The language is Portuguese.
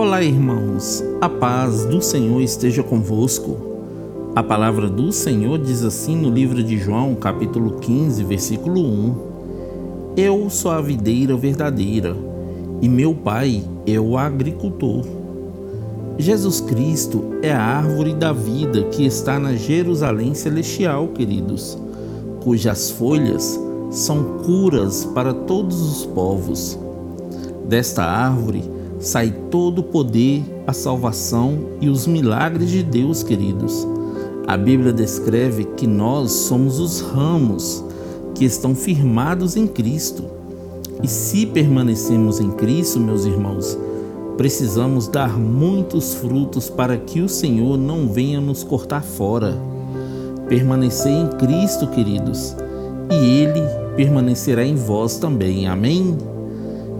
Olá, irmãos. A paz do Senhor esteja convosco. A palavra do Senhor diz assim no livro de João, capítulo 15, versículo 1: Eu sou a videira verdadeira e meu Pai é o agricultor. Jesus Cristo é a árvore da vida que está na Jerusalém celestial, queridos, cujas folhas são curas para todos os povos. Desta árvore, sai todo o poder, a salvação e os milagres de Deus, queridos. A Bíblia descreve que nós somos os ramos que estão firmados em Cristo. E se permanecemos em Cristo, meus irmãos, precisamos dar muitos frutos para que o Senhor não venha nos cortar fora. Permanecer em Cristo, queridos, e Ele permanecerá em vós também. Amém?